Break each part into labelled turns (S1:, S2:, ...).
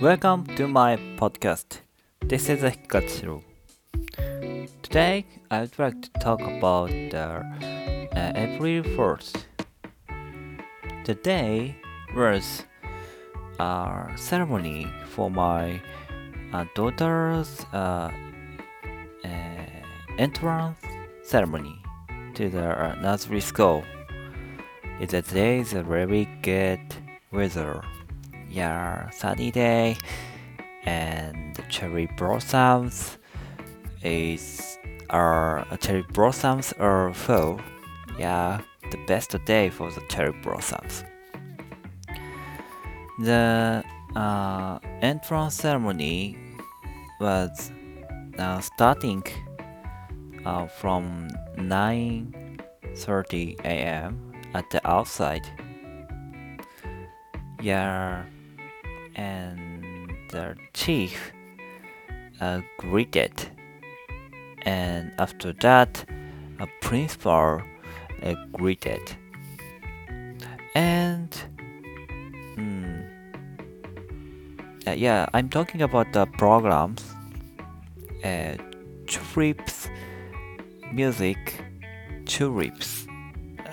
S1: Welcome to my podcast. This is Hikachiru. Today, I would like to talk about the uh, April 1st. The day was a ceremony for my uh, daughter's uh, uh, entrance ceremony to the uh, nursery school. It's a day is a very good weather. Yeah, sunny day and cherry blossoms is are cherry blossoms are full. Yeah, the best day for the cherry blossoms. The uh, entrance ceremony was uh, starting uh, from 9:30 a.m. at the outside. Yeah, and the chief uh, greeted, and after that, a principal uh, greeted, and mm, uh, yeah, I'm talking about the programs, uh, trips, music, tulips,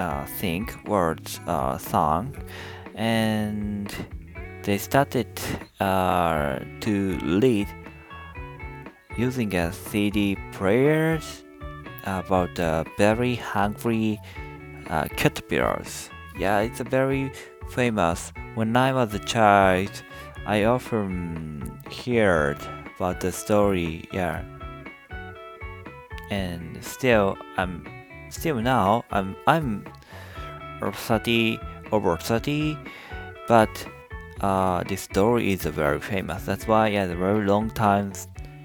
S1: uh, words, uh, song, and they started uh, to lead using a CD players about uh, very hungry uh, caterpillars. Yeah, it's a very famous. When I was a child, I often heard about the story. Yeah, and still, I'm still now. I'm I'm 30 over 30, but uh, this story is very famous. That's why yeah, the very long time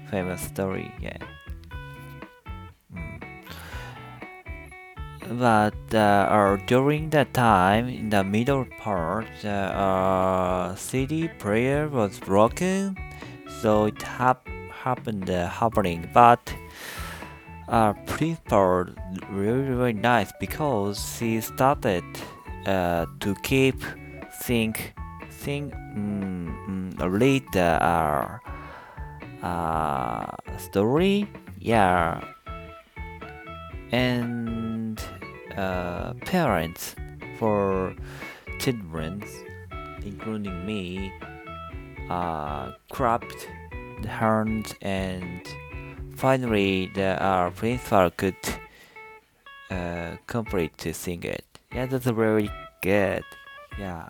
S1: famous story. Yeah. Mm. But uh, uh, during that time, in the middle part, the uh, CD player was broken, so it hap- happened uh, happening. But uh, principal really really nice because she started uh, to keep think think mm, mm, read the uh, uh, story yeah. And uh, parents for children including me uh, clapped the hands and finally the uh, principal could uh, complete to sing it. Yeah that's very good. Yeah.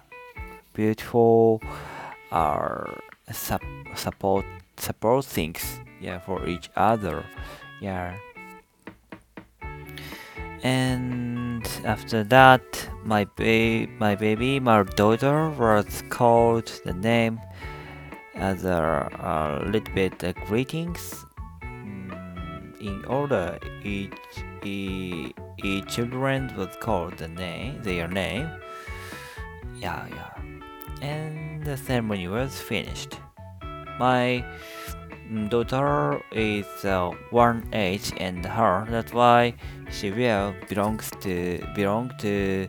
S1: Beautiful uh, sup- support support things yeah for each other. Yeah. And after that my ba- my baby my daughter was called the name as a, a little bit greetings in order each, each each children was called the name their name. Yeah yeah. And the ceremony was finished. My daughter is uh, one age and her that's why she will belongs to belong to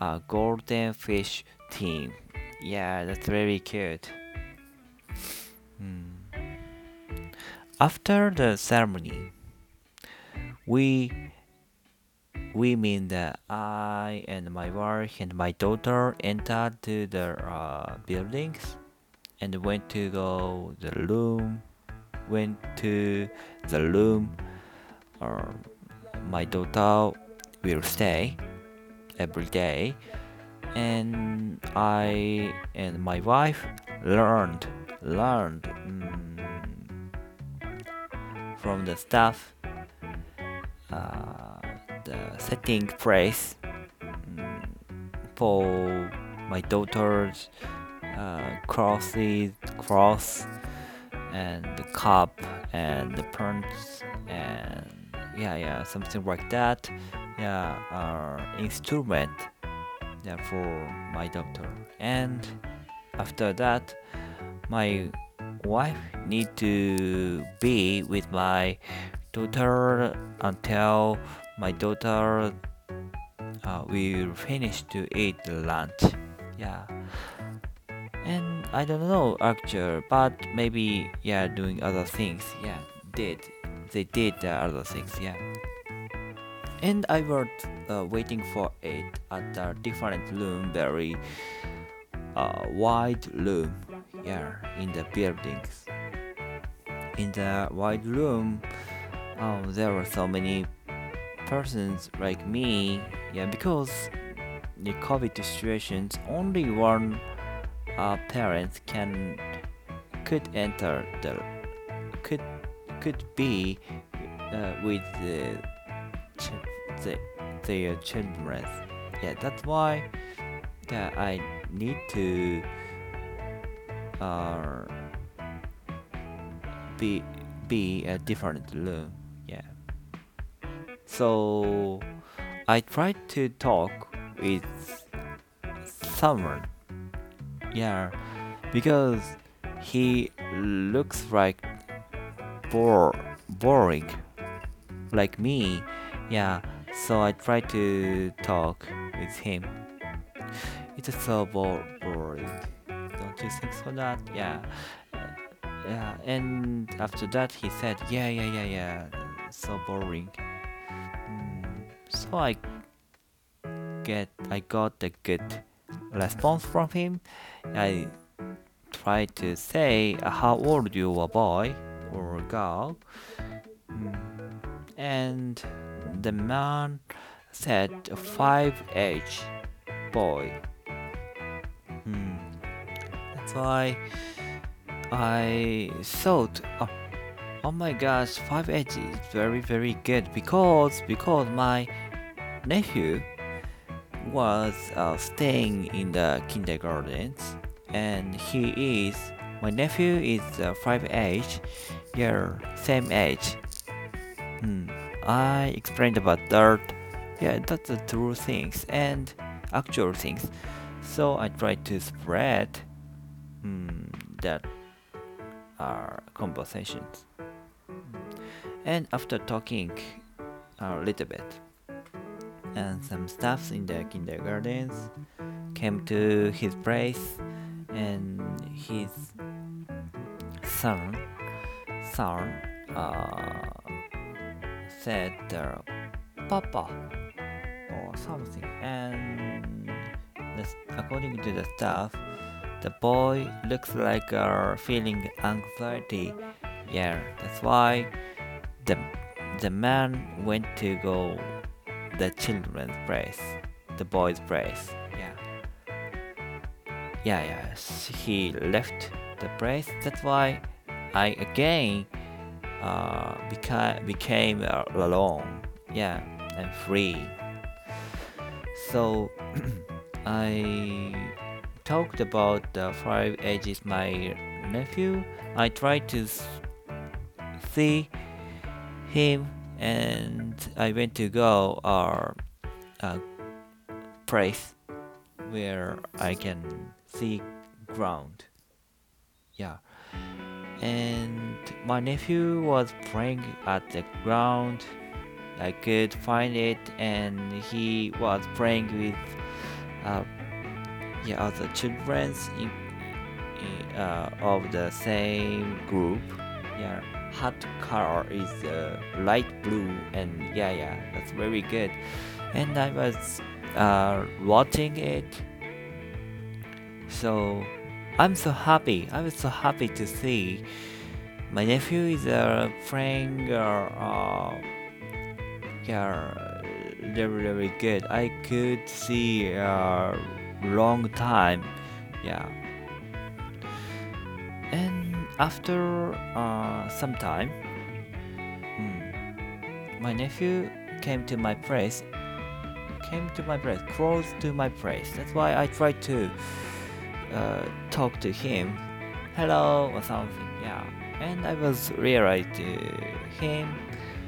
S1: a golden fish team. Yeah that's very cute. Hmm. after the ceremony we we mean that I and my wife and my daughter entered to the uh, buildings and went to go the room went to the room or my daughter will stay every day. And I and my wife learned learned mm, from the staff the setting place mm, for my daughter's uh, crosses, cross, and the cup, and the prints, and yeah, yeah, something like that. Yeah, uh, instrument. Yeah, for my daughter. And after that, my wife need to be with my daughter until my daughter uh, we will finish to eat lunch. Yeah. And I don't know actually, but maybe yeah, doing other things. Yeah, did they did uh, other things? Yeah. And I was uh, waiting for it at a different room, very uh, wide room. Yeah, in the buildings. In the wide room, um, there were so many persons like me. Yeah, because the COVID situations, only one uh, parent can could enter the could could be uh, with the, the their children. Yeah, that's why yeah, I need to uh, be be a different room. So I tried to talk with someone. Yeah, because he looks like bore boring like me. Yeah, so I tried to talk with him. It's so boring. Don't you think so that? Yeah. Yeah, and after that he said, yeah, yeah, yeah, yeah, so boring. So I get, I got a good response from him. I tried to say, how old you a boy or girl? Mm, and the man said, five age boy. Mm, that's why. I thought, oh, my gosh, 5H is very very good because because my nephew was uh, staying in the kindergarten and he is my nephew is uh, 5H, yeah, same age. Hmm. I explained about that. Yeah, that's the true things and actual things. So I tried to spread hmm, that our conversations. And after talking a little bit, and some staffs in the kindergartens came to his place, and his son, son, uh, said, uh, "Papa," or something, and according to the staff, the boy looks like uh, feeling anxiety. Yeah, that's why the the man went to go the children's place, the boy's place. Yeah. Yeah, yeah. He left the place. That's why I again uh, beca- became uh, alone. Yeah, and free. So I talked about the five ages my nephew. I tried to see him and I went to go our uh, place where I can see ground. Yeah. And my nephew was playing at the ground. I could find it and he was playing with uh, yeah, other children in, in, uh, of the same group. Yeah, hot color is uh, light blue, and yeah, yeah, that's very good. And I was uh, watching it, so I'm so happy. I was so happy to see my nephew is uh, playing. Uh, yeah, very very good. I could see. Uh, long time yeah after uh, some time hmm, my nephew came to my place came to my place close to my place. That's why i tried to uh, talk to him. Hello or something yeah. And i was realized to him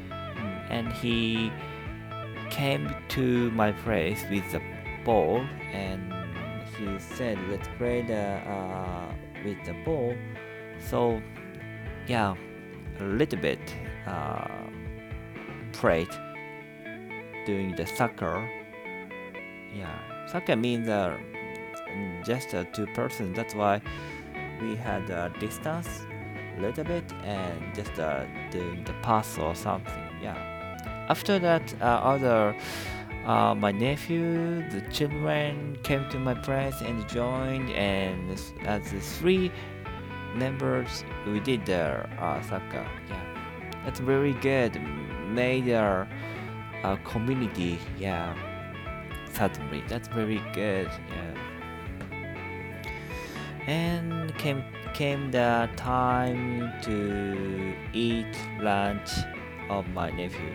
S1: hmm, and he came to my place with a ball and he said let's play the uh, with the ball so yeah a little bit uh, played doing the soccer Yeah, soccer means uh, just uh, two persons. That's why we had a distance a little bit and just uh, doing the pass or something. Yeah. After that, uh, other uh, my nephew, the children came to my place and joined, and as the three members, we did the uh, soccer. Yeah, that's very good. Made our uh, community. Yeah, certainly that's very good. Yeah, and came came the time to eat lunch of my nephew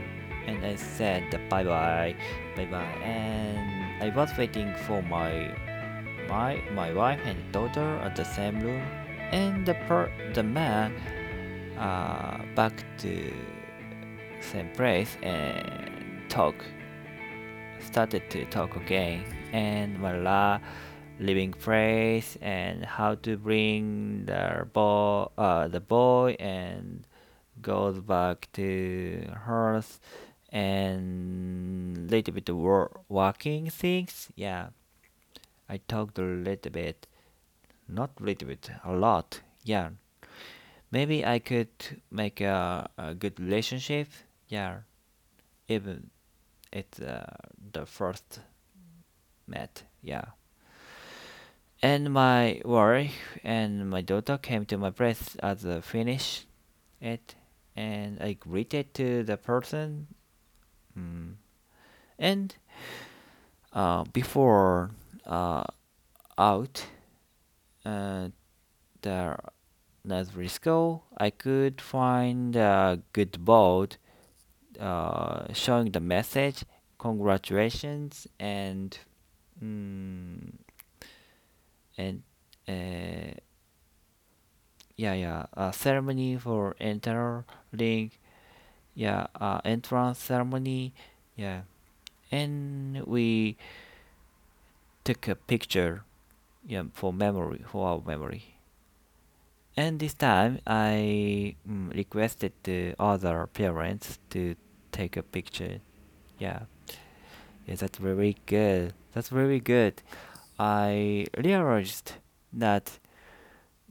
S1: and I said bye bye, bye bye, and I was waiting for my my my wife and daughter at the same room, and the per the man uh, back to same place and talk started to talk again and voila living place and how to bring the boy uh, the boy and goes back to hers and little bit walking things. Yeah, I talked a little bit, not little bit, a lot. Yeah, maybe I could make a, a good relationship. Yeah, even it's uh, the first met. Yeah. And my wife and my daughter came to my place as a finish it, and I greeted to the person Mm. And uh, before uh, out uh, the school, I could find a good board uh, showing the message, congratulations, and mm, and uh, yeah, yeah, a ceremony for entering yeah uh, entrance ceremony yeah. And we took a picture yeah for memory for our memory. And this time i mm, requested the other parents to take a picture. Yeah. Yeah that's very good. That's very good. I realized that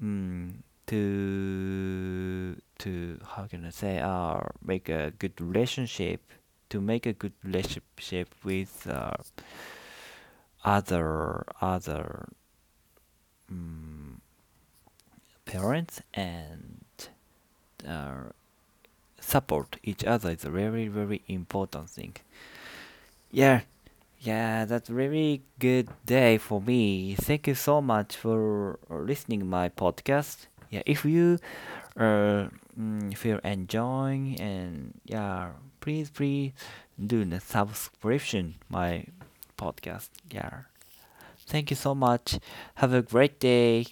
S1: mm, to to how can I say uh make a good relationship to make a good relationship with uh, other other um, parents and uh, support each other is a very very important thing. Yeah yeah that's really good day for me. Thank you so much for listening my podcast. Yeah if you uh, mm, feel enjoying and yeah please please do the subscription my podcast. Yeah thank you so much. Have a great day